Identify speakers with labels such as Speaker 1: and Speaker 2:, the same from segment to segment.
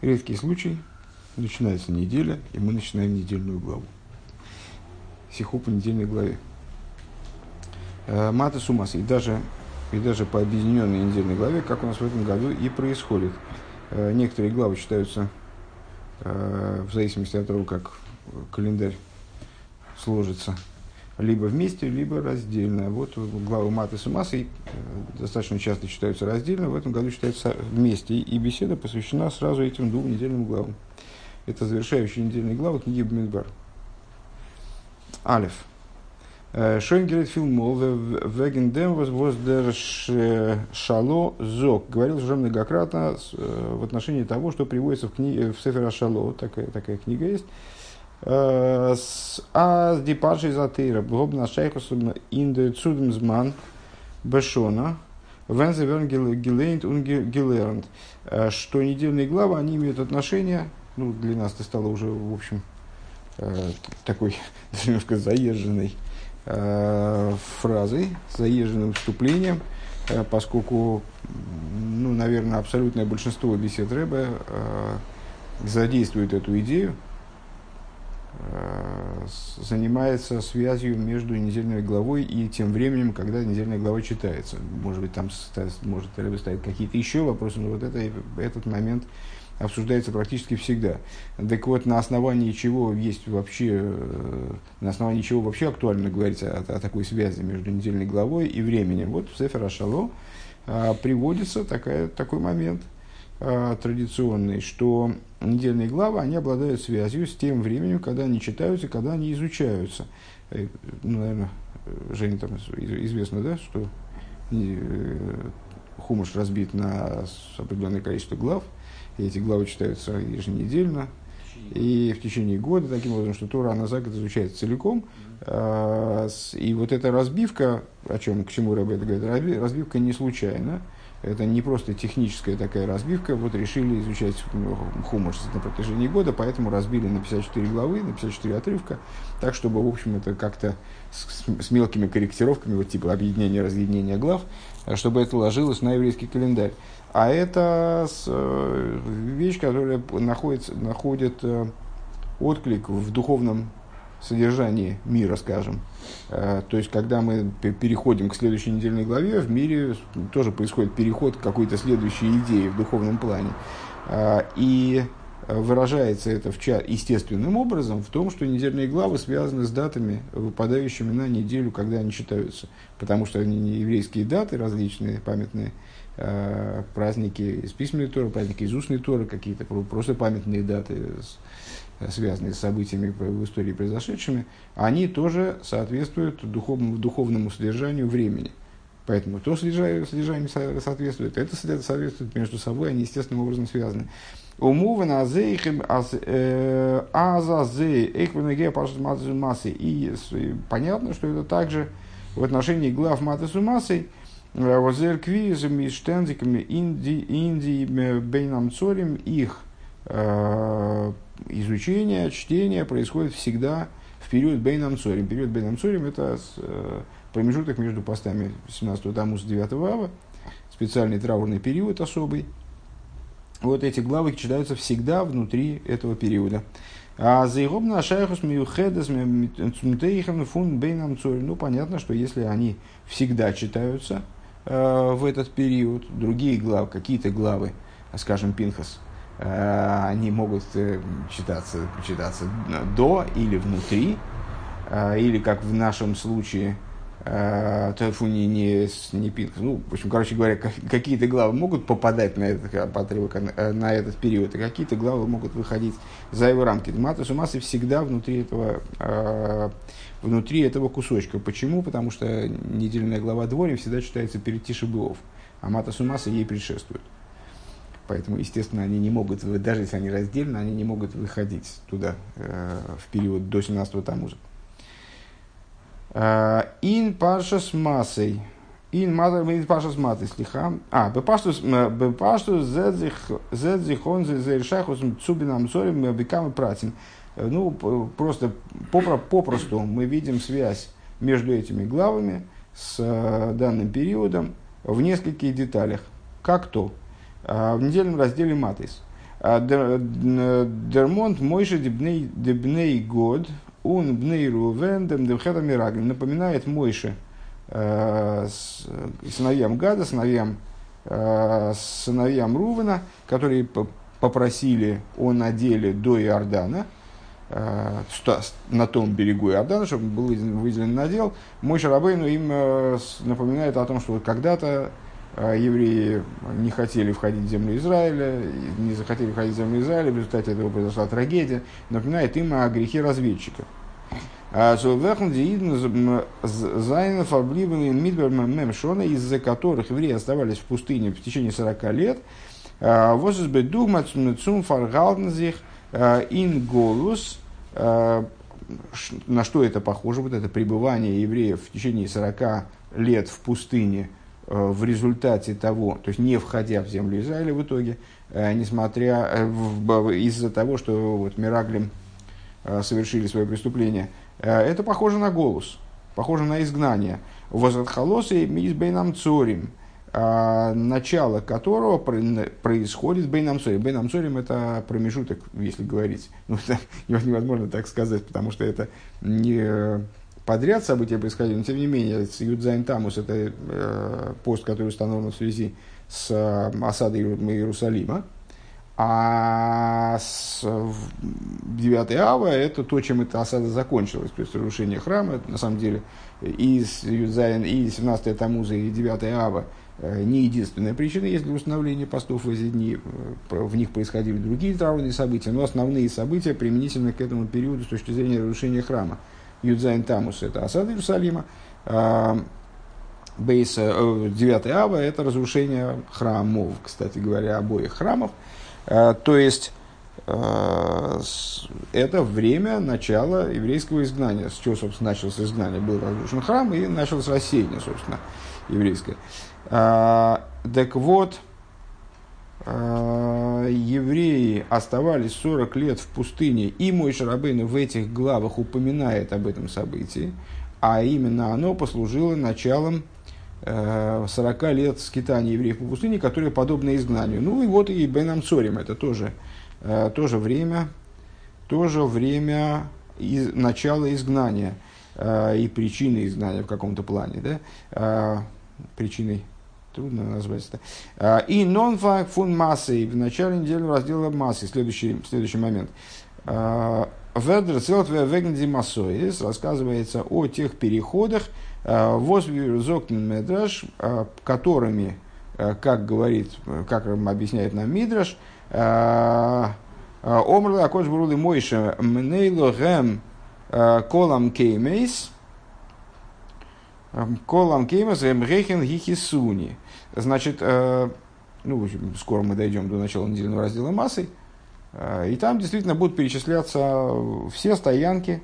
Speaker 1: редкий случай, начинается неделя, и мы начинаем недельную главу. Сиху по недельной главе. Э, Мата Сумас. И даже, и даже по объединенной недельной главе, как у нас в этом году и происходит. Э, некоторые главы читаются э, в зависимости от того, как календарь сложится либо вместе, либо раздельно. Вот главы Маты Сумасы достаточно часто читаются раздельно, в этом году читаются вместе. И беседа посвящена сразу этим двум недельным главам. Это завершающие недельные главы книги Бмидбар. Алиф. Шойнгерет фильмол веген дем воздер шало зок. Говорил уже многократно в отношении того, что приводится в, книге, в Сефера Шало. Такая, такая книга есть. А с дипаршей затыра. Боб на шайхусом инде цудмзман бешона. Вензеверн гилейнт ун гилернт. Что недельные главы, они имеют отношение, ну, для нас это стало уже, в общем, такой немножко заезженной э, фразой, заезженным вступлением, э, поскольку, ну, наверное, абсолютное большинство бесед Рэба э, задействует эту идею, э, занимается связью между недельной главой и тем временем, когда недельная глава читается. Может быть, там может Рэба ставить какие-то еще вопросы, но вот это, этот момент обсуждается практически всегда. Так вот, на основании чего есть вообще, э, на основании чего вообще актуально говорить о, о такой связи между недельной главой и временем. Вот в Сефер Ашало а, приводится такая, такой момент традиционный, что недельные главы, они обладают связью с тем временем, когда они читаются, когда они изучаются. Э, ну, наверное, Жене там известно, да, что э, хумуш разбит на определенное количество глав – и эти главы читаются еженедельно и в течение года, таким образом, что Тора, она за год изучается целиком. А, и вот эта разбивка, о чем, к чему Рэбе это говорит, разбивка не случайна. Это не просто техническая такая разбивка. Вот решили изучать ну, хумаш на протяжении года, поэтому разбили на 54 главы, на 54 отрывка, так, чтобы, в общем, это как-то с, с мелкими корректировками, вот типа объединения, разъединения глав, чтобы это ложилось на еврейский календарь. А это э, вещь, которая находится, находит э, отклик в духовном содержании мира, скажем. Э, то есть, когда мы переходим к следующей недельной главе, в мире тоже происходит переход к какой-то следующей идее в духовном плане. И выражается это в ча- естественным образом в том, что недельные главы связаны с датами, выпадающими на неделю, когда они читаются. Потому что они не еврейские даты различные, памятные, Э, праздники из письменной Торы, праздники из устной Торы, какие-то просто памятные даты, связанные с событиями в истории произошедшими, они тоже соответствуют духовному, духовному содержанию времени. Поэтому то содержание, соответствует, это соответствует между собой, они естественным образом связаны. Умува на зейхем э, эквенеге массы. И понятно, что это также в отношении глав матесу массы, Возер квизами, штензиками, инди, инди, бейнам цорим, их э, изучение, чтение происходит всегда в период бейнам цорим. Период бейнам цорим это э, промежуток между постами 17 тамуса 9 ава, специальный траурный период особый. Вот эти главы читаются всегда внутри этого периода. А заигобна шайхус миухедес фун бейнам. Ну, понятно, что если они всегда читаются, Э, в этот период, другие главы, какие-то главы, скажем, Пинхас, э, они могут э, читаться, читаться до или внутри, или как в нашем случае, Фу, не, не, Пинхас, ну, в общем, короче говоря, какие-то главы могут попадать на этот отрывок, на этот период, а какие-то главы могут выходить за его рамки. Мата Сумасы всегда внутри этого внутри этого кусочка. Почему? Потому что недельная глава Дворим всегда читается перед Тишебуов, а Мата Сумаса ей предшествует. Поэтому, естественно, они не могут, даже если они раздельно, они не могут выходить туда э, в период до 17-го Тамуза. Ин парша с массой. Ин паша с матой слиха. А, бепаштус зедзихон зершахус цубинам цорим бекам пратим. Ну, просто попросту мы видим связь между этими главами с э, данным периодом в нескольких деталях. Как то? Э, в недельном разделе Матис. Дермонт Мойша Дебней Год, он Бней Рувен Демхета Мираглим. Напоминает Мойше сыновьям Гада, сыновьям, сыновьям Рувена, которые попросили о наделе до Иордана, на том берегу Иордана, чтобы был выделен надел, мой Шарабейну им напоминает о том, что когда-то а евреи не хотели входить в землю Израиля, не захотели входить в землю Израиля, в результате этого произошла трагедия, напоминает им о грехе разведчиков. А из-за которых евреи оставались в пустыне в течение 40 лет, а, ин голус, на что это похоже, вот это пребывание евреев в течение 40 лет в пустыне – в результате того, то есть не входя в землю Израиля в итоге, э, несмотря э, из-за того, что вот Мираглим совершили свое преступление, это похоже на голос, похоже на изгнание. Возатхалосы из Бейнам Цорим, начало которого происходит Бейнам Цорим. Бейнам Цорим это промежуток, если говорить. Ну, это невозможно так сказать, потому что это не подряд события происходили, но тем не менее, Юдзайн Тамус – это э, пост, который установлен в связи с э, осадой Иерусалима, а с 9 ава – это то, чем эта осада закончилась, то есть разрушение храма, на самом деле, и, Юдзайн, и 17 Тамуза, и 9 ава э, не единственная причина. Есть для установления постов в эти дни. Э, в них происходили другие траурные события, но основные события применительно к этому периоду с точки зрения разрушения храма – Юдзайн Тамус – это осада Иерусалима. Бейс 9 э, Ава – это разрушение храмов, кстати говоря, обоих храмов. А, то есть, а, это время начала еврейского изгнания. С чего, собственно, началось изгнание? Был разрушен храм и началось рассеяние, собственно, еврейское. Так вот, Э, евреи оставались 40 лет в пустыне, и мой Шарабейн в этих главах упоминает об этом событии, а именно оно послужило началом 40 э, лет скитания евреев по пустыне, которые подобны изгнанию. Ну и вот и Бен Цорим, это тоже, э, тоже время, тоже время из, начала изгнания и причины изгнания в каком-то плане, да, причиной трудно назвать это. А, и нонфак фун массы в начале недели раздела массы. Следующий, следующий момент. А, Ведер Целтве Вегнди Масоис рассказывается о тех переходах, а, Медраш, которыми, как говорит, как объясняет нам Мидраш, Омрла Акодж Бурули Мойша Мнейло Гэм Колам Кеймейс, Колам Кеймас Ремрехен Гихисуни. Значит, э, ну, скоро мы дойдем до начала недельного раздела массы. Э, и там действительно будут перечисляться все стоянки,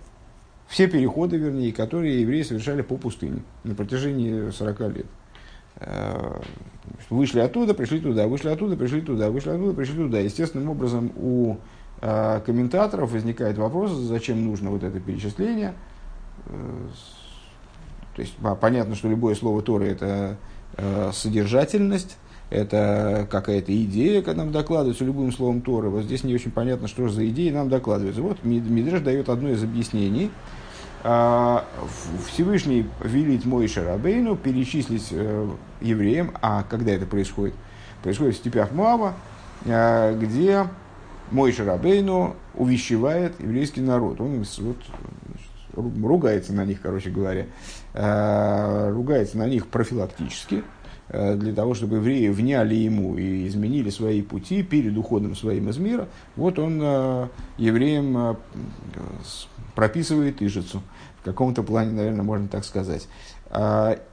Speaker 1: все переходы, вернее, которые евреи совершали по пустыне на протяжении 40 лет. Э, вышли оттуда, пришли туда, вышли оттуда, пришли туда, вышли оттуда, пришли туда. Естественным образом у комментаторов возникает вопрос, зачем нужно вот это перечисление то есть понятно, что любое слово Торы это э, содержательность, это какая-то идея, когда нам докладывается любым словом Торы. Вот здесь не очень понятно, что же за идея нам докладывается. Вот Мидреш дает одно из объяснений. А, Всевышний велит мой Шарабейну перечислить э, евреям, а когда это происходит? Происходит в степях Муава, э, где мой Шарабейну увещевает еврейский народ. Он вот, ругается на них, короче говоря, э, ругается на них профилактически, э, для того, чтобы евреи вняли ему и изменили свои пути перед уходом своим из мира, вот он э, евреям прописывает ижицу. В каком-то плане, наверное, можно так сказать.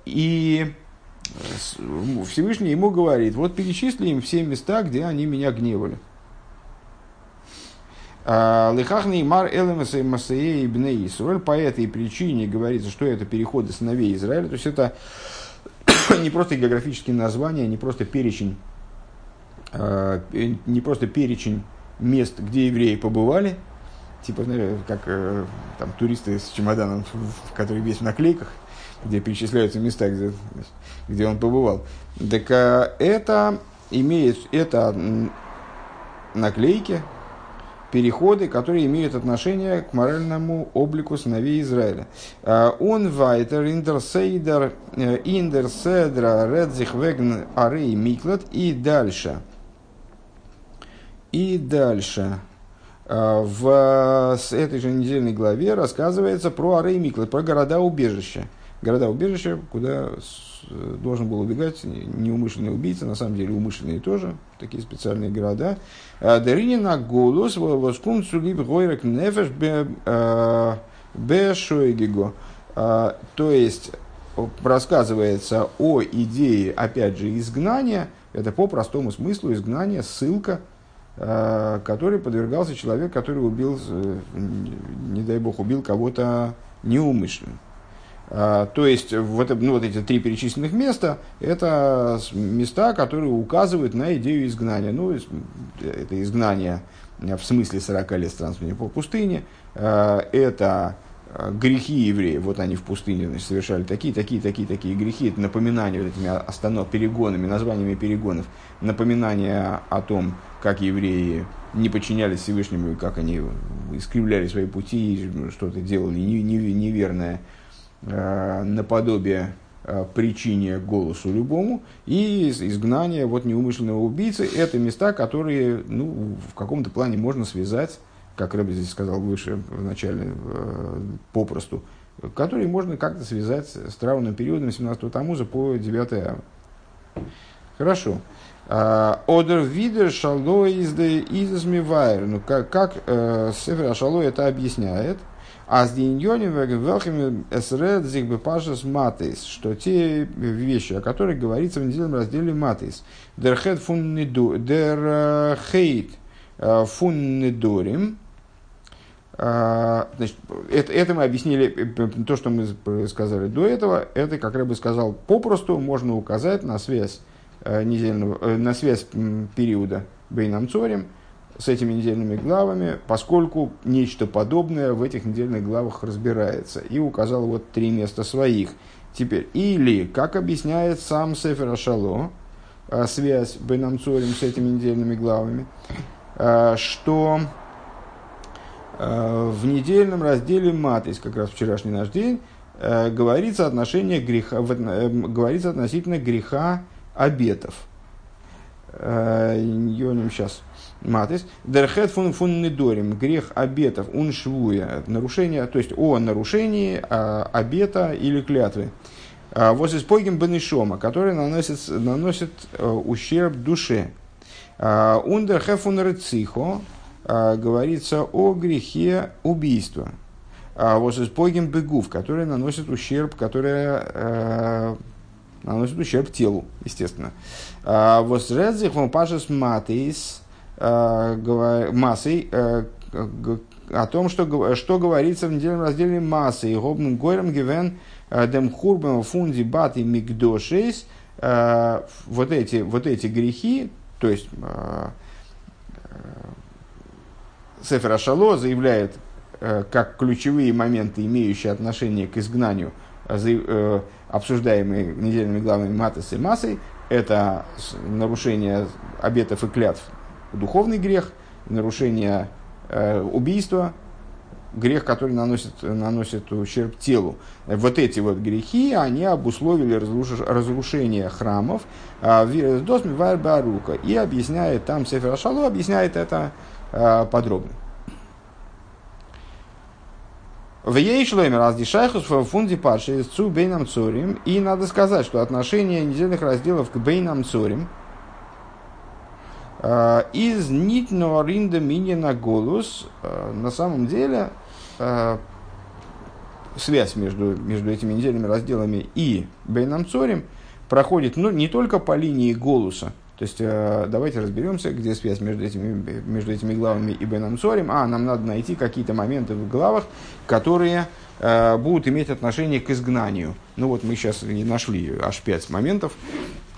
Speaker 1: И Всевышний ему говорит, вот перечисли им все места, где они меня гневали. А, Лихахный мар элемеса и бней Исруэль. По этой причине говорится, что это переходы сыновей Израиля. То есть это не просто географические названия, не просто перечень, а, не просто перечень мест, где евреи побывали, типа, знаешь, как э, там туристы с чемоданом, который весь в наклейках, где перечисляются места, где, где он побывал. Так а, это имеет, это наклейки, переходы, которые имеют отношение к моральному облику сыновей Израиля. Он вайтер интерсейдер индерседра редзих вегн арей миклад и дальше. И дальше. В этой же недельной главе рассказывается про арей миклад, про города-убежища. Города-убежища, куда должен был убегать неумышленный убийца, на самом деле умышленные тоже, такие специальные города. А, Даринина голос воскун цулиб гойрек нефеш бешойгиго. А, то есть, рассказывается о идее, опять же, изгнания, это по простому смыслу изгнания, ссылка, который подвергался человек, который убил, э, не дай бог, убил кого-то неумышленно. А, то есть вот, ну, вот эти три перечисленных места – это места, которые указывают на идею изгнания. Ну, это изгнание в смысле 40 лет странствования по пустыне. А, это а, грехи евреев, вот они в пустыне значит, совершали такие, такие, такие, такие грехи. Это напоминание вот этими останов, перегонами, названиями перегонов. Напоминание о том, как евреи не подчинялись Всевышнему, как они искривляли свои пути, что-то делали неверное наподобие э, причине голосу любому, и изгнание вот неумышленного убийцы – это места, которые ну, в каком-то плане можно связать, как Рэбби здесь сказал выше, в начале, э, попросту, которые можно как-то связать с травным периодом 17-го Тамуза по 9 ава. Хорошо. Одер видер шало из Ну, как, как э, Сефер Шало это объясняет – а с деньоним велхим эсред пашас матейс, что те вещи, о которых говорится в недельном разделе матейс, дер хет фун дер хейт фун недорим, Значит, это, это мы объяснили, то, что мы сказали до этого, это, как я бы сказал, попросту можно указать на связь недельного, на связь периода Бейнам Цорим, с этими недельными главами, поскольку нечто подобное в этих недельных главах разбирается. И указал вот три места своих. Теперь, или, как объясняет сам Сефер Ашало, а, связь Бенамцорим с этими недельными главами, а, что а, в недельном разделе Матис, как раз вчерашний наш день, говорится, отношение греха, э, говорится относительно греха обетов. Йоним сейчас Матис. Дерхет фун фун недорим. Грех обетов. Он швуя. Нарушение, то есть о нарушении а, обета или клятвы. А, Воз испогим бенешома, который наносит, наносит а, ущерб душе. А, Ундер хефун рецихо. Говорится о грехе убийства. Воз испогим бегув, который наносит ущерб, который наносит ущерб телу, естественно. Воз редзих пашес матис э, массой, э, о том, что, что говорится в недельном разделе массы. И гобн горем гивен э, дем хурбем фунди бат и мигдошейс. Э, вот эти, вот эти грехи, то есть э, Сефер Ашало заявляет, как ключевые моменты, имеющие отношение к изгнанию, обсуждаемые недельными главами Матес и Массой, это нарушение обетов и клятв духовный грех, нарушение э, убийства, грех, который наносит, наносит ущерб телу. Вот эти вот грехи, они обусловили разрушение храмов э, Досми Вайрбарука. И объясняет, там Сефер Ашалу объясняет это э, подробно. В ей шлеме раздишайхус в фунде парши цу бейнам цорим. И надо сказать, что отношение недельных разделов к бейнам цорим – из нитного ринда на голос, э, на самом деле, э, связь между, между этими недельными разделами и Бейном Цорем проходит ну, не только по линии голоса, то есть давайте разберемся, где связь между этими, между этими главами и Беном Цорем. А, нам надо найти какие-то моменты в главах, которые будут иметь отношение к изгнанию. Ну вот мы сейчас и нашли аж пять моментов,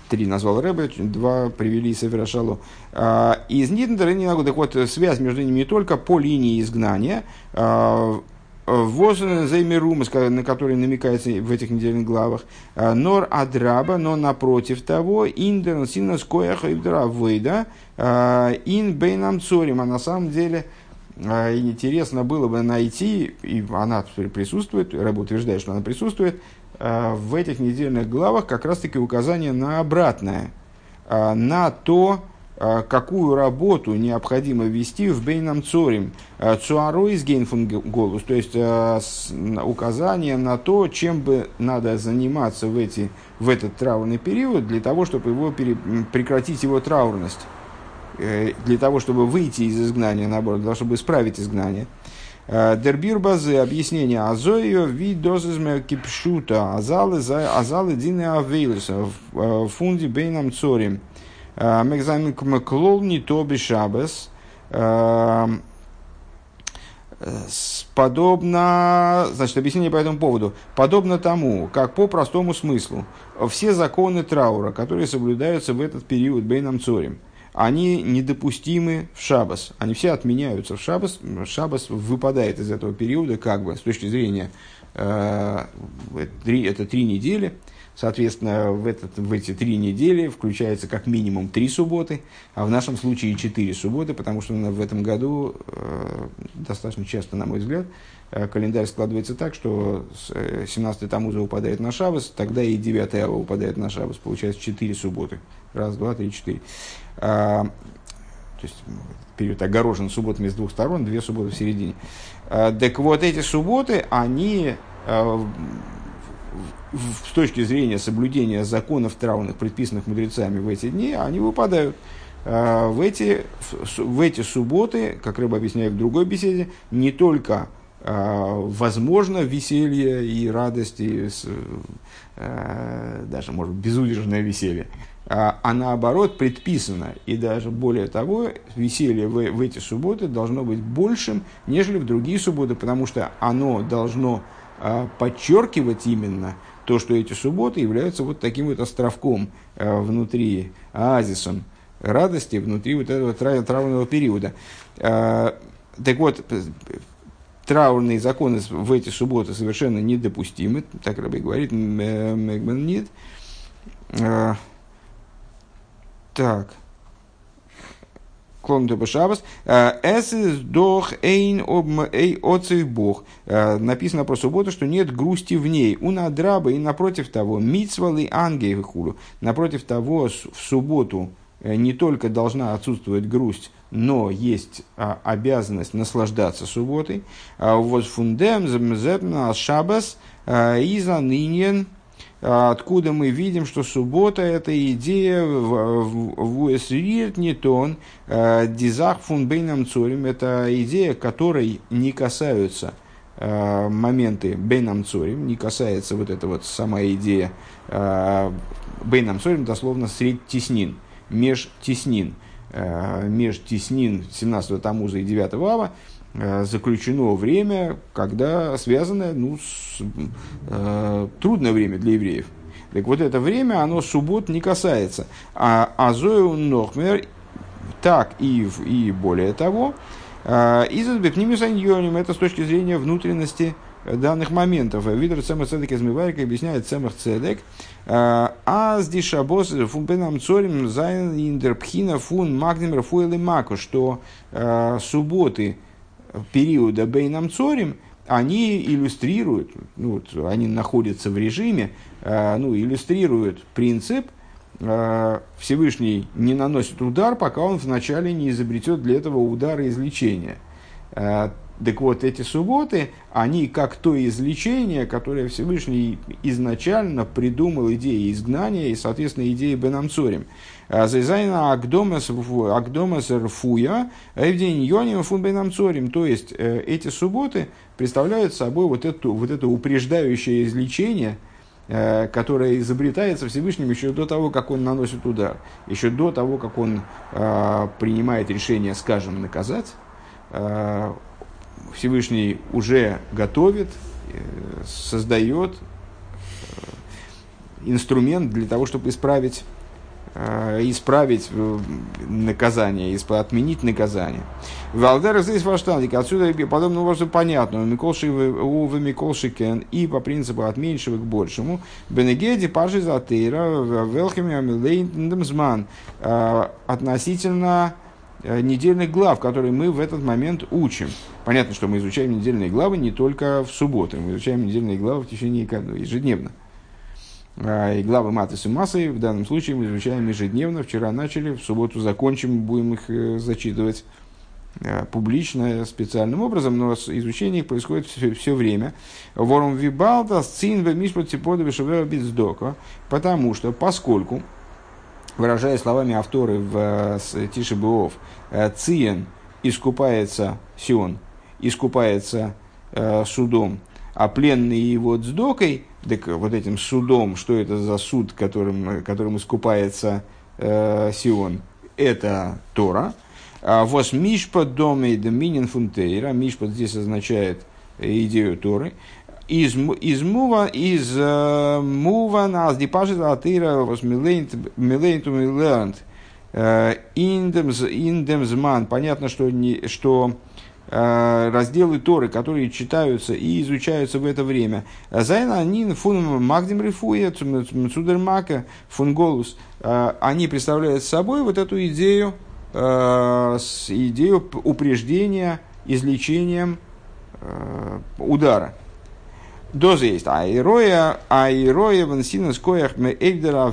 Speaker 1: три назвал Рэбе, два привели Севера Шалу. А, из Нидендера не могу. Так вот, связь между ними не только по линии изгнания. А, Возен займерумас, на который намекается в этих недельных главах. Нор адраба, но напротив того, индерн синас кояха ибдравейда, ин бейнам цорим. А на самом деле, интересно было бы найти, и она присутствует, Рэб утверждает, что она присутствует, в этих недельных главах как раз-таки указание на обратное, на то, а, какую работу необходимо вести в Бейном Цорим. А, Цуару из Гейнфун Голус, то есть а, указание на то, чем бы надо заниматься в, эти, в этот траурный период, для того, чтобы его пере, прекратить его траурность, э, для того, чтобы выйти из изгнания, наоборот, для того, чтобы исправить изгнание. Дербир базы объяснение Азоио вид дозизме кипшута азалы азалы дины авейлиса в фунде бейном цорим. Мегзамин клол не то бешабес. Подобно, значит, объяснение по этому поводу. Подобно тому, как по простому смыслу все законы траура, которые соблюдаются в этот период Бейном Цорим, они недопустимы в Шабас. Они все отменяются в Шабас. Шабас выпадает из этого периода, как бы, с точки зрения, э, это три недели, Соответственно, в, этот, в эти три недели включается как минимум три субботы, а в нашем случае четыре субботы, потому что в этом году э, достаточно часто, на мой взгляд, э, календарь складывается так, что 17 э, Тамуза упадает на Шабас, тогда и 9 Ава упадает на Шабас. Получается четыре субботы. Раз, два, три, четыре. А, то есть период огорожен субботами с двух сторон, две субботы в середине. А, так вот, эти субботы, они а, с точки зрения соблюдения законов травных, предписанных мудрецами в эти дни, они выпадают. А, в эти, в эти субботы, как Рыба объясняет в другой беседе, не только а, возможно веселье и радость, и а, даже, может быть, безудержное веселье, а наоборот предписано, и даже более того, веселье в, в эти субботы должно быть большим, нежели в другие субботы, потому что оно должно подчеркивать именно то, что эти субботы являются вот таким вот островком э, внутри, оазисом радости внутри вот этого траурного периода. Э, так вот, траурные законы в эти субботы совершенно недопустимы, так Раби говорит, Мегман нет. Э, так клон Шабас. Э, Эс дох эйн оцей бог. Э, написано про субботу, что нет грусти в ней. У надраба и напротив того, мицвалы ангей хулу. Напротив того, в субботу э, не только должна отсутствовать грусть, но есть а, обязанность наслаждаться субботой. А вот фундем шабас иза нынен а откуда мы видим, что суббота – это идея в не тон а, дизах фун бейнам цорим, это идея, которой не касаются а, моменты бейнам цорим, не касается вот эта вот сама идея бейнам цорим, дословно средь теснин, меж теснин, меж теснин 17 Тамуза и 9 Ава, Э, заключено время, когда связано ну, с, э, трудное время для евреев. Так вот это время, оно суббот не касается. А Азою Нохмер так и, и более того, э, из Бепнимисаньоним, это с точки зрения внутренности данных моментов. Видер Цемах Цедек измыварик объясняет Цемах Цедек. Э, а с дишабос фун бенам цорим зайн индерпхина фун магнемер фуэлы маку, что э, субботы, периода Бейнам Цорим, они иллюстрируют, ну, вот, они находятся в режиме, э, ну, иллюстрируют принцип, э, Всевышний не наносит удар, пока он вначале не изобретет для этого удара излечение. Э, так вот, эти субботы, они как то излечение, которое Всевышний изначально придумал идеей изгнания и, соответственно, идеей Бенамцорим. זיי זיינען הקדמת Рфуя, Эвдень Йоним Фун Бенамцорим. То есть, э, эти субботы представляют собой вот, эту, вот это упреждающее излечение, э, которое изобретается Всевышним еще до того, как он наносит удар, еще до того, как он э, принимает решение, скажем, наказать Всевышний уже готовит, э, создает э, инструмент для того, чтобы исправить Э, исправить э, наказание, отменить наказание. Валдер здесь ваштандик, отсюда подобным образом понятно, у Миколшикен и по принципу от меньшего к большему, Бенегеди пажи затыра, велхами амилейндемзман, э, относительно недельных глав, которые мы в этот момент учим. Понятно, что мы изучаем недельные главы не только в субботу, мы изучаем недельные главы в течение ежедневно. А, и главы Матыс и Массы в данном случае мы изучаем ежедневно. Вчера начали, в субботу закончим, будем их э, зачитывать э, публично, специальным образом, но изучение их происходит все, все время. Ворум вибалта сцин в мишпот типода бездока, потому что, поскольку, выражая словами авторы в э, Тишебуов, циен искупается, сион, искупается судом, а пленный его цдокой – так вот этим судом, что это за суд, которым, которым искупается э, Сион, это Тора. А вос мишпа доме доминин фунтейра, мишпа здесь означает идею Торы. Из, из мува, из э, мува нас дипажит атыра вос милейнту милернт. Э, индемзман. Понятно, что, не, что Э, разделы Торы, которые читаются и изучаются в это время. Зайна анин фун магдим рифуя цудермака фун голус. Э, они представляют собой вот эту идею, э, идею упреждения излечением удара. Доза есть. Айроя, айроя вансина скоях ме эйдера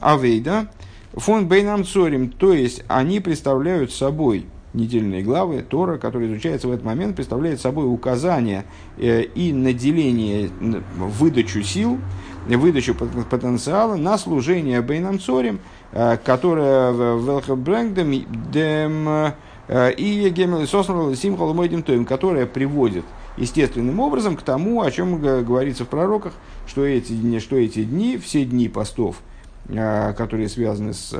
Speaker 1: авейда фун бейнам цорим. То есть они представляют собой недельные главы, Тора, которая изучается в этот момент, представляет собой указание э, и наделение, выдачу сил, выдачу потенциала на служение Бейнам Цорим, э, которое Велхабрэнгдем э, и Гемел Соснал Симхал Мойдим Тоим, которая приводит естественным образом к тому, о чем говорится в пророках, что эти что эти дни все дни постов, которые связаны с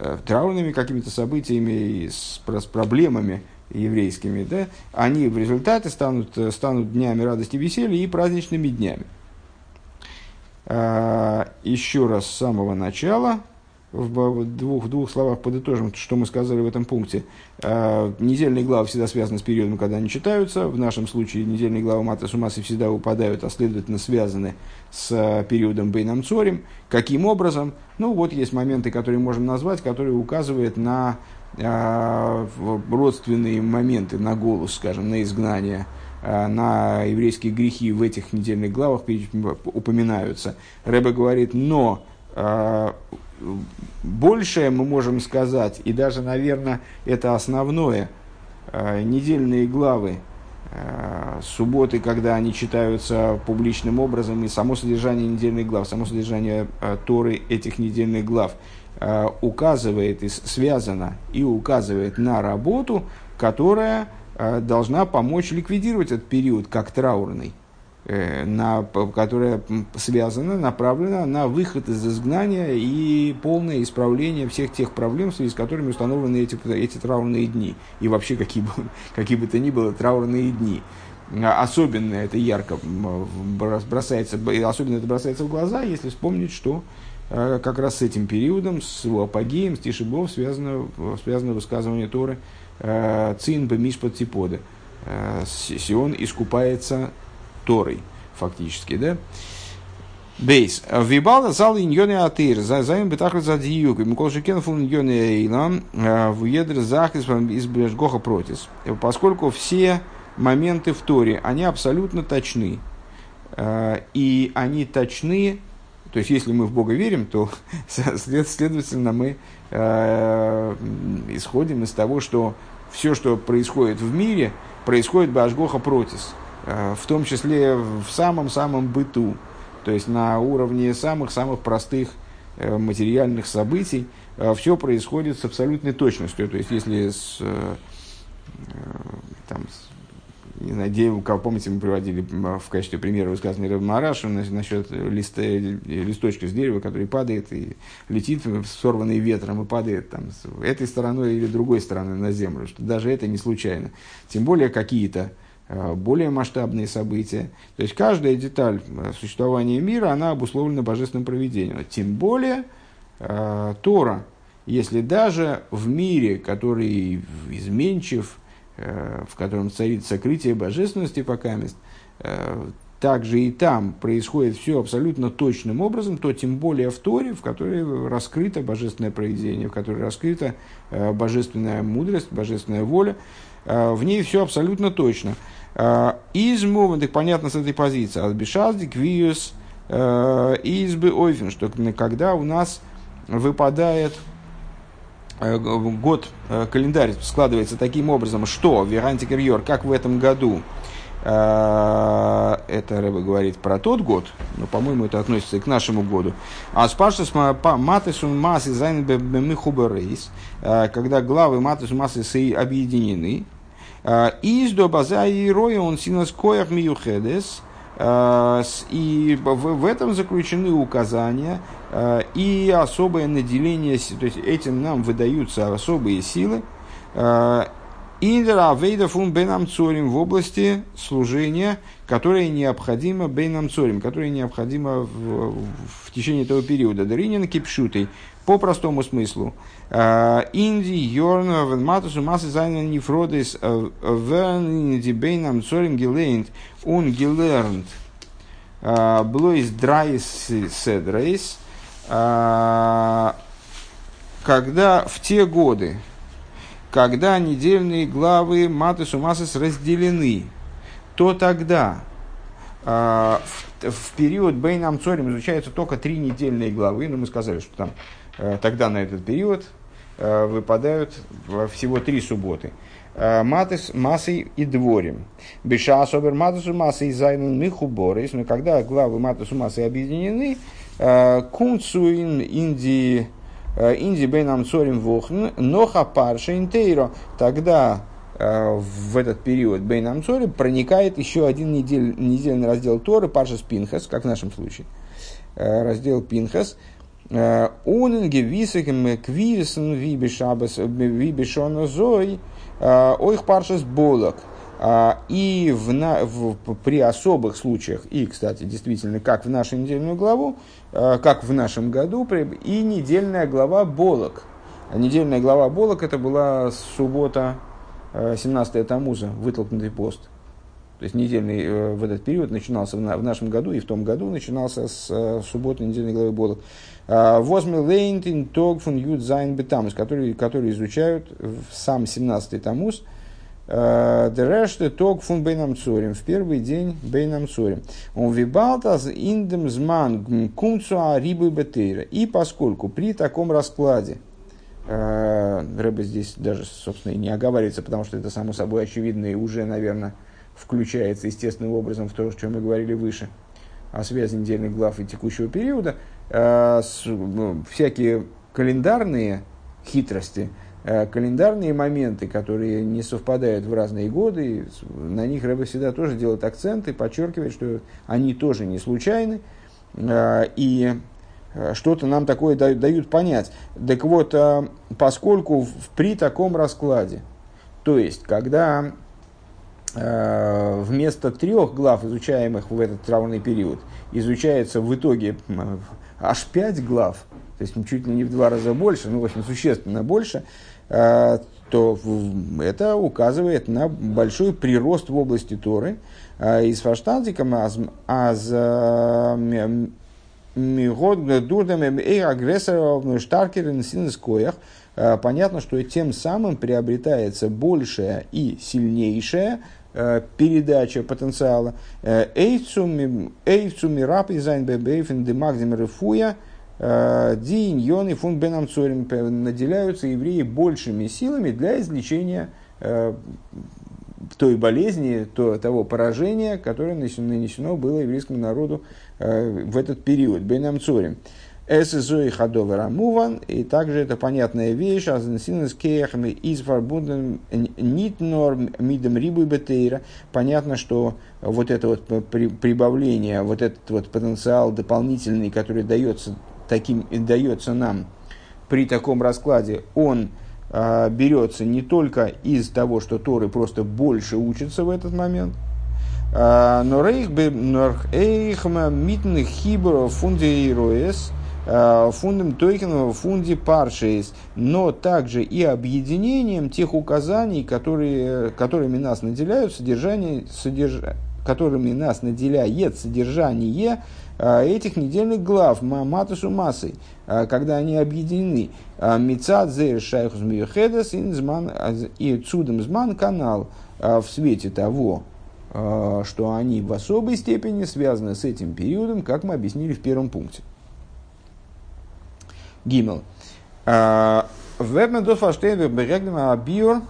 Speaker 1: Э, траурными какими-то событиями и с, с проблемами еврейскими, да, они в результате станут, э, станут днями радости и веселья и праздничными днями. Еще раз с самого начала – в двух, двух словах подытожим, что мы сказали в этом пункте. А, недельные главы всегда связаны с периодом, когда они читаются. В нашем случае недельные главы Мата Сумасы всегда упадают, а следовательно связаны с а, периодом Бейном Цорим. Каким образом? Ну, вот есть моменты, которые можем назвать, которые указывают на э, родственные моменты, на голос, скажем, на изгнание, на еврейские грехи в этих недельных главах упоминаются. Рэбе говорит, но большее мы можем сказать, и даже, наверное, это основное, э, недельные главы, э, субботы, когда они читаются публичным образом, и само содержание недельных глав, само содержание э, Торы этих недельных глав указывает и связано и указывает на работу, которая должна помочь ликвидировать этот период как траурный. Э, на, которая связана, направлена на выход из изгнания и полное исправление всех тех проблем, в связи с которыми установлены эти, эти траурные дни. И вообще, какие бы, какие бы то ни было, траурные дни. Особенно это ярко бросается, особенно это бросается в глаза, если вспомнить, что э, как раз с этим периодом, с его апогеем, с Тишибов связано, связано высказывание Торы э, «Цин бемишпат типода». Сион искупается Торой, фактически, да? Бейс. Вибалда зал иньоне атыр. Заим бетахлет за диюк. Микол Шикен фун иньоне эйлам. Э, в едр захис из Брежгоха протис. Поскольку все моменты в Торе, они абсолютно точны. Э, и они точны, то есть если мы в Бога верим, то следовательно мы э, исходим из того, что все, что происходит в мире, происходит Башгоха протис. Э, в том числе в самом-самом быту, то есть на уровне самых-самых простых э, материальных событий, э, все происходит с абсолютной точностью. То есть, если с, там, не знаю, как помните, мы приводили в качестве примера высказанный Рэб Марашу насчет листа, листочка с дерева, который падает и летит, сорванный ветром, и падает там, с этой стороной или другой стороны на землю, что даже это не случайно. Тем более какие-то более масштабные события. То есть каждая деталь э, существования мира, она обусловлена божественным проведением. Тем более э, Тора, если даже в мире, который изменчив, э, в котором царит сокрытие божественности пока мест, э, также и там происходит все абсолютно точным образом, то тем более в Торе, в которой раскрыто божественное проведение, в которой раскрыта э, божественная мудрость, божественная воля, э, в ней все абсолютно точно. Э, Изму, так понятно с этой позиции, Албишазди, Квиус, Избы Ойфен, что когда у нас выпадает год, календарь складывается таким образом, что Верантикерьор, как в этом году, а, это Рэба говорит про тот год, но, по-моему, это относится и к нашему году. А спаршас матесун массы зайн бемихуберейс, а, когда главы матесун массы объединены, а, из до база и роя он синас коях миюхедес, и в этом заключены указания и особое наделение, то есть этим нам выдаются особые силы, Индера Авейда фун Бейнам Цорим в области служения, которое необходимо Бейнам Цорим, которое необходимо в, в течение этого периода. Даринин кипшутый, по простому смыслу. А, Инди, Йорна, Венматусу, Массы Зайнен Нефродис, Вернинди Бейнам Цорим Гелейнт, און געלערנט, а, בלויז דריי סדרות, когда в те годы, когда недельные главы Матыс Умасыс разделены, то тогда э, в, в период Бейнам Цорим изучаются только три недельные главы. Ну, мы сказали, что там э, тогда на этот период э, выпадают всего три субботы. Э, матыс, массой и дворем. Беша особер матысу массой зайнун михуборис. Но когда главы матысу массой объединены, э, кунцуин инди Э, Инди бейнам цорим вохн, ноха парша интейро. Тогда э, в этот период бейнам цорим проникает еще один недель, недельный раздел Торы, парша Пинхас, как в нашем случае. Э, раздел Пинхас. Уненге висахем квивисен вибишона зой, ойх паршас болок. И в, в, при особых случаях, и, кстати, действительно, как в нашу недельную главу, Э, как в нашем году, и недельная глава Болок. Недельная глава Болок это была суббота, 17 э, Тамуза, вытолкнутый пост. То есть недельный э, в этот период начинался в нашем году и в том году начинался с субботы недельной главы Болок. Возьми Лейнтин Тог фун Юд Зайн Бетамус, которые, которые изучают сам 17 Тамуз, Дереште ток фун бейнам цорим. В первый день бейнам цорим. Он вибалтас индем зман кумцуа рибы бетейра. И поскольку при таком раскладе, Рэбе здесь даже, собственно, и не оговаривается, потому что это само собой очевидно и уже, наверное, включается естественным образом в то, о чем мы говорили выше, о связи недельных глав и текущего периода, ну, всякие календарные хитрости – Э, календарные моменты, которые не совпадают в разные годы, на них Рэбе всегда тоже делает акценты, подчеркивает, что они тоже не случайны, э, и э, что-то нам такое дают, понять. Так вот, поскольку при таком раскладе, то есть, когда вместо трех глав, изучаемых в этот травный период, изучается в итоге аж пять глав, то есть чуть ли не в два раза больше, ну, в общем, существенно больше, Э, то это указывает на большой прирост в области Торы. Э, и с фаштантиком аз э, мигод дурдам эй агрессоров штаркерен синескоях понятно, что тем самым приобретается большая и сильнейшая передача потенциала. Эйцуми рапи зайн бебейфен демагдим рефуя – Э, Дин, Йон и Фун Бенам наделяются евреи большими силами для излечения э, той болезни, то, того поражения, которое нанесено было еврейскому народу э, в этот период. Бенам Цорим. Эсэзои хадовер амуван, и также это понятная вещь, азенсинес кеяхами из нитнор мидом рибу бетейра. Понятно, что вот это вот прибавление, вот этот вот потенциал дополнительный, который дается таким дается нам при таком раскладе, он э, берется не только из того, что Торы просто больше учатся в этот момент, а, но рейх бы митн хибро фундируэс фундам тойкинова фунди паршейс, но также и объединением тех указаний, которые, которыми нас наделяют содержание, содерж... которыми нас наделяет содержание этих недельных глав, матусу массой, когда они объединены. Мицад зер шайхус миюхедес и цудом зман канал в свете того, что они в особой степени связаны с этим периодом, как мы объяснили в первом пункте. Гимел. Вебмен дос фаштейн береглема абиор,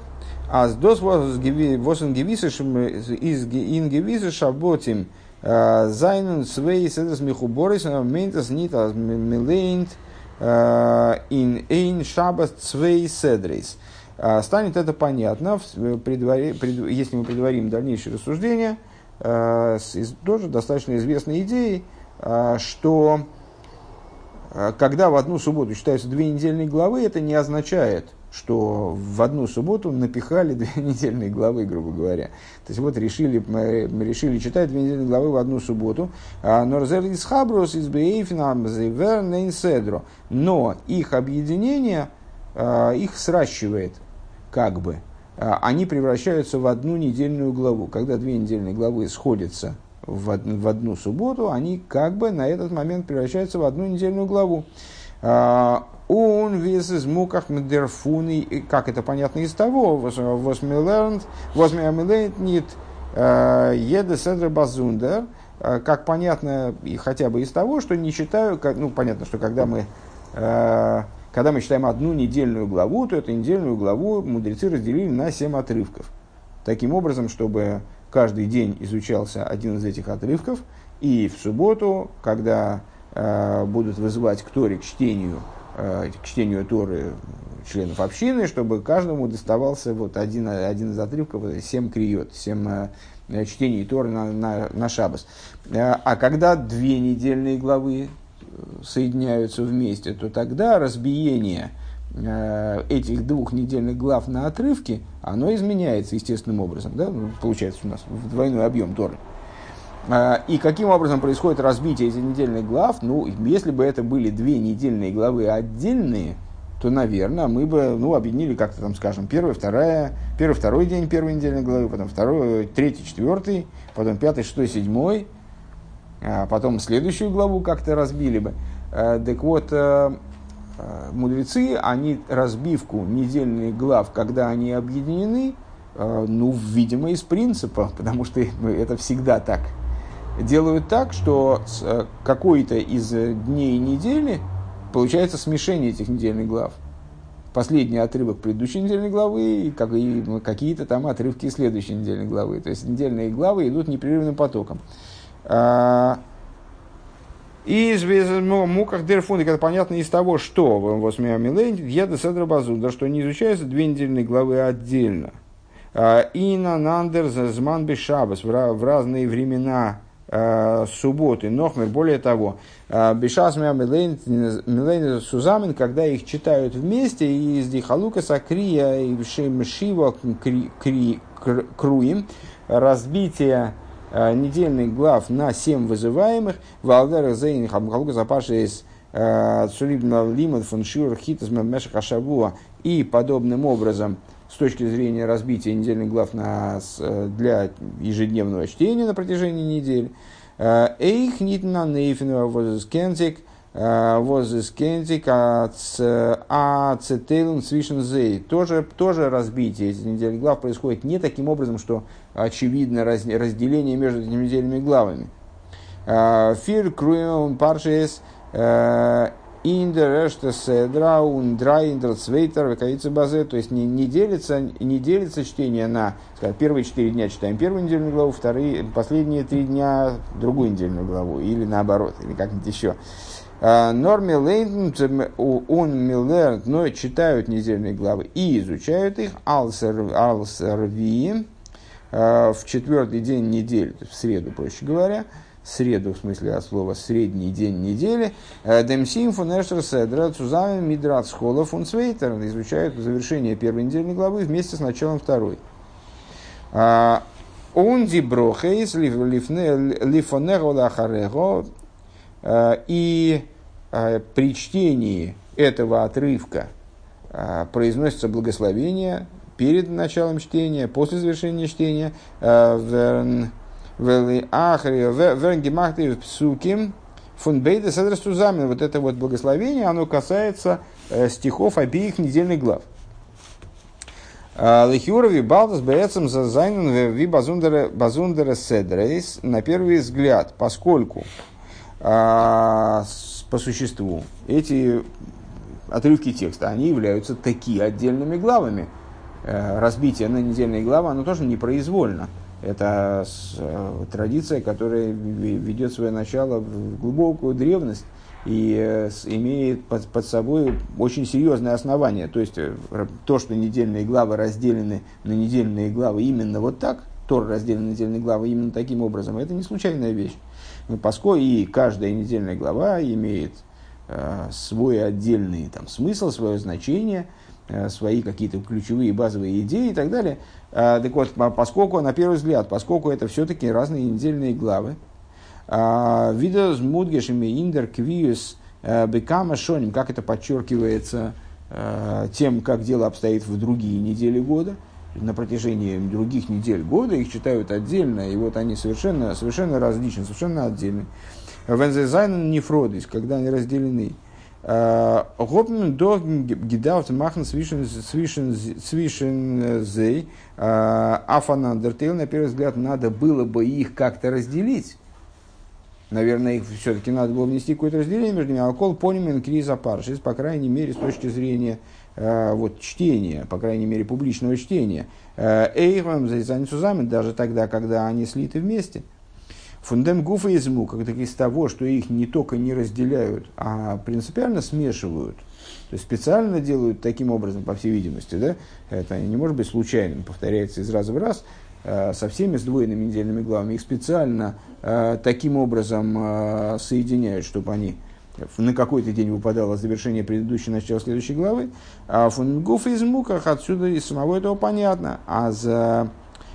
Speaker 1: с дос восен гевисыш из ингевисыш шаботим зайнен свей седес михуборис ментес нит аз милейнт ин эйн шабас цвей седрейс. Станет это понятно, если мы предварим дальнейшее рассуждение, с тоже достаточно известной идеей, что когда в одну субботу читаются две недельные главы, это не означает, что в одну субботу напихали две недельные главы, грубо говоря. То есть вот решили, мы, решили читать две недельные главы в одну субботу. А. Но их объединение а, их сращивает, как бы. Они превращаются в одну недельную главу. Когда две недельные главы сходятся в, од, в одну субботу, они как бы на этот момент превращаются в одну недельную главу. Он вес из муках медерфуны, как это понятно из того, восмилернт, восмилернт а, еде седр базундер, а, как понятно и хотя бы из того, что не считаю, как, ну понятно, что когда мы когда мы читаем одну недельную главу, то эту недельную главу мудрецы разделили на семь отрывков. Таким образом, чтобы каждый день изучался один из этих отрывков, и в субботу, когда э, будут вызывать к Торе к чтению, э, к чтению Торы членов общины, чтобы каждому доставался вот один, один из отрывков, семь криот, семь э, чтений Торы на, на, на шабас. Э, а когда две недельные главы э, соединяются вместе, то тогда разбиение – Э, этих двух недельных глав на отрывки, оно изменяется естественным образом. Да? Ну, получается у нас двойной объем Торы. Э, и каким образом происходит разбитие этих недельных глав? Ну, если бы это были две недельные главы отдельные, то, наверное, мы бы ну, объединили как-то там, скажем, первая, вторая, первый, второй день первой недельной главы, потом второй, третий, четвертый, потом пятый, шестой, седьмой, а потом следующую главу как-то разбили бы. Э, так вот, Э, мудрецы, они разбивку недельных глав, когда они объединены, э, ну, видимо, из принципа, потому что это всегда так, делают так, что э, какой-то из дней недели получается смешение этих недельных глав. Последний отрывок предыдущей недельной главы и какие-то там отрывки следующей недельной главы. То есть недельные главы идут непрерывным потоком. И из муках дерфунды, это понятно из того, что в еда седра базуда, что не изучаются две недельные главы отдельно. А, и на нандер зман бешабас в разные времена а, субботы, нохмер, более того, а, бешас милейн сузамен, когда их читают вместе, и из дихалука сакрия и шива круим, разбитие недельных глав на семь вызываемых. Валдера Зейн Хамхалука Запаша из э, Цулибна Лимон фон Шур Хитас Мешах Ашабуа и подобным образом с точки зрения разбития недельных глав на, э, для ежедневного чтения на протяжении недели. Эйх нитна нейфинова возискензик возискензик ацетейлен свишен Тоже, тоже разбитие этих недельных глав происходит не таким образом, что очевидно разделение между этими недельными главами. А, Фир круем паршес э, индерешта седра ундра индерцвейтер векаица базе, то есть не, не, делится, не делится чтение на скажем, первые четыре дня читаем первую недельную главу, вторые, последние три дня другую недельную главу, или наоборот, или как-нибудь еще. А, Норме лейн он милер, но читают недельные главы и изучают их, алсер, алсерви, Э, в четвертый день недели, в среду, проще говоря, среду, в смысле от слова средний день недели, э, Демсим фун Эштер Седра Цузами Мидрат Схола фун Свейтер изучают завершение первой недельной главы вместе с началом второй. А, Онди брохейс лифонего лахарего э, и при чтении этого отрывка произносится благословение перед началом чтения, после завершения чтения, верн гемахты псуким фун бейда седрастузамин. Вот это вот благословение, оно касается стихов обеих недельных глав. Лихюрови Балдас Бецем за Зайнен Ви Базундера Седрейс на первый взгляд, поскольку а, по существу эти отрывки текста, они являются такие отдельными главами. Э, разбитие на недельные главы, оно тоже непроизвольно. Это э, традиция, которая ведет свое начало в глубокую древность и э, имеет под, под собой очень серьезное основание. То есть то, что недельные главы разделены на недельные главы именно вот так, Тор разделен на недельные главы именно таким образом, это не случайная вещь. Поскольку и каждая недельная глава имеет э, свой отдельный там, смысл, свое значение, э, свои какие-то ключевые базовые идеи и так далее. Э, так вот, поскольку, на первый взгляд, поскольку это все-таки разные недельные главы, э, видос мудгешими индер квиус э, бекама шоним, как это подчеркивается тем, как дело обстоит в другие недели года – на протяжении других недель года, их читают отдельно, и вот они совершенно, совершенно различны, совершенно отдельны. Вензезайн нефродис, когда они разделены. А, Гопн до гидаут махн свишен зей а, афанандертейл, на первый взгляд, надо было бы их как-то разделить. Наверное, их все-таки надо было внести какое-то разделение между ними. Алкол понимен криза паршис, по крайней мере, с точки зрения Э, вот, чтения, по крайней мере, публичного чтения, э, Эйхвам Зайцанцузамен, даже тогда, когда они слиты вместе. Фундем гуфа из мука, так из того, что их не только не разделяют, а принципиально смешивают. То есть специально делают таким образом, по всей видимости, да? это не может быть случайным, повторяется из раза в раз, э, со всеми сдвоенными недельными главами, их специально таким образом соединяют, чтобы они на какой-то день выпадало завершение предыдущей, начала следующей главы. А фунгуф из муках отсюда из самого этого понятно. А за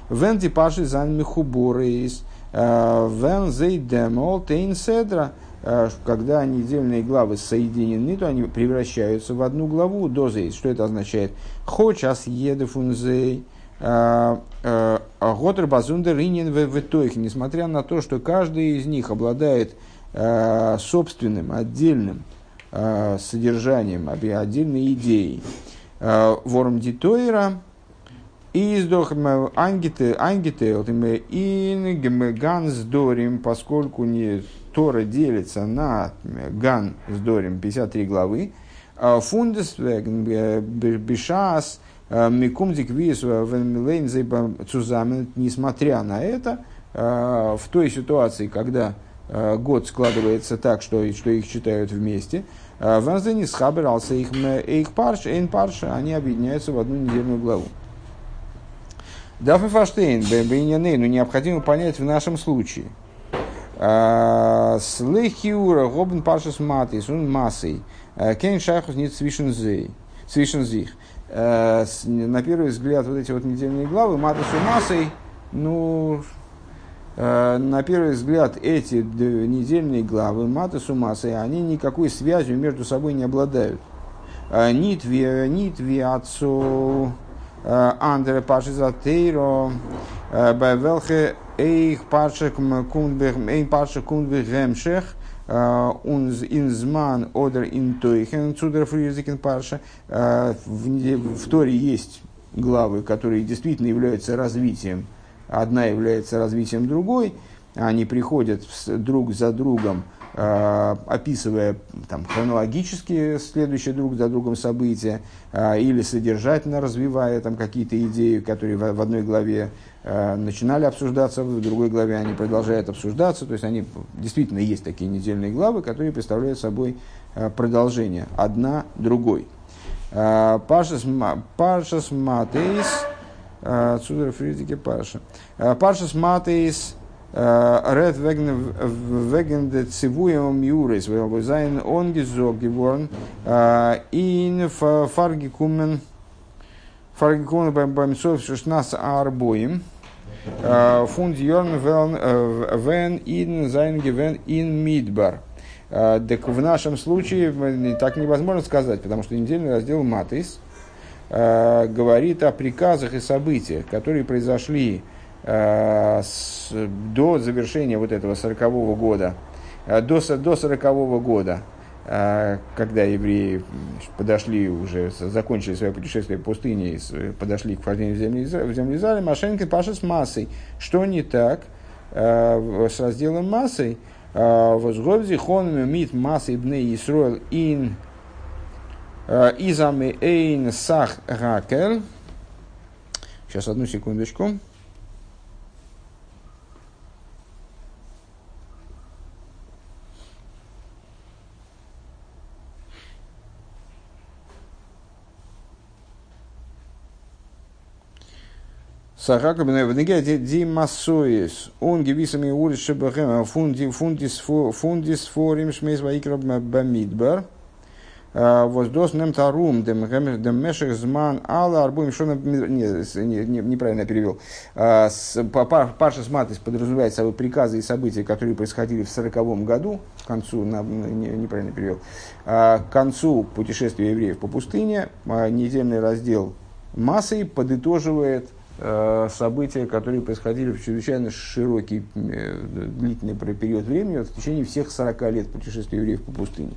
Speaker 1: венти паши зан михуборис а, вен зейдемол тейн седра. А, когда недельные главы соединены, то они превращаются в одну главу дозей. Что это означает? Хочас еде фунзей. А, Готер базундер инин в Несмотря на то, что каждый из них обладает Э, собственным, отдельным э, содержанием, отдельной идеей. Э, ворм дитойра издох ангите ангите ин ган с дорим, поскольку не Тора делится на ган с дорим 53 главы, фундес бешас микумдик вис несмотря на это, в той ситуации, когда Э, год складывается так, что, что их читают вместе. Э, Ванзени схабирался их, их парш, эйн парша, они объединяются в одну недельную главу. Дафа Фаштейн, ну необходимо понять в нашем случае. Э, Слехиура, Гобн Паршас Матис, он массой. Кен Шахус нет. Свишензих. На первый взгляд, вот эти вот недельные главы, Матису массой, ну, Э, на первый взгляд, эти недельные главы Мата Сумасы, они никакой связью между собой не обладают. Э, Нитви, нитви отцу э, Андре Пашизатейро, Бавелхе Эйх Паша Кундбех, Эйх Паша Кундбех Гемшех, Унз Инзман Одер Интойхен Цудер Фризикен Паша. В Торе есть главы, которые действительно являются развитием одна является развитием другой, они приходят друг за другом, э, описывая там, хронологически следующие друг за другом события, э, или содержательно развивая там, какие-то идеи, которые в, одной главе э, начинали обсуждаться, в другой главе они продолжают обсуждаться. То есть они действительно есть такие недельные главы, которые представляют собой продолжение одна другой. Пашас Матейс Отсюда Фридике Паша. Паша Матейс Ред веген де цивуем юрис, зайн он гизог геворн, ин фарги кумен, фарги кумен бамсов шушнас арбоим, фунд йорн вен ин зайн гевен ин мидбар. Так в нашем случае так невозможно сказать, потому что недельный раздел Матис говорит о приказах и событиях, которые произошли до завершения вот этого сорокового года, до, до сорокового года, когда евреи подошли уже, закончили свое путешествие в пустыне и подошли к вхождению в землю, в землю Машенька Паша с массой. Что не так с разделом массой? А, Возгодзи хон мит массой бне Исруэл ин изаме эйн сах ракел. Сейчас одну секундочку. Сахака бенегия ди массоис, он гивисами улис шебахем, фунди фундис фундис форим шмейс ваикра бамидбар. Воздос нем тарум дем мешек зман ала арбум что неправильно перевел. Паша Сматис подразумевает собой приказы и события, которые происходили в сороковом году, к концу, неправильно перевел, к концу путешествия евреев по пустыне, недельный раздел массой подытоживает события, которые происходили в чрезвычайно широкий, э, длительный период времени, в течение всех 40 лет путешествия евреев по пустыне.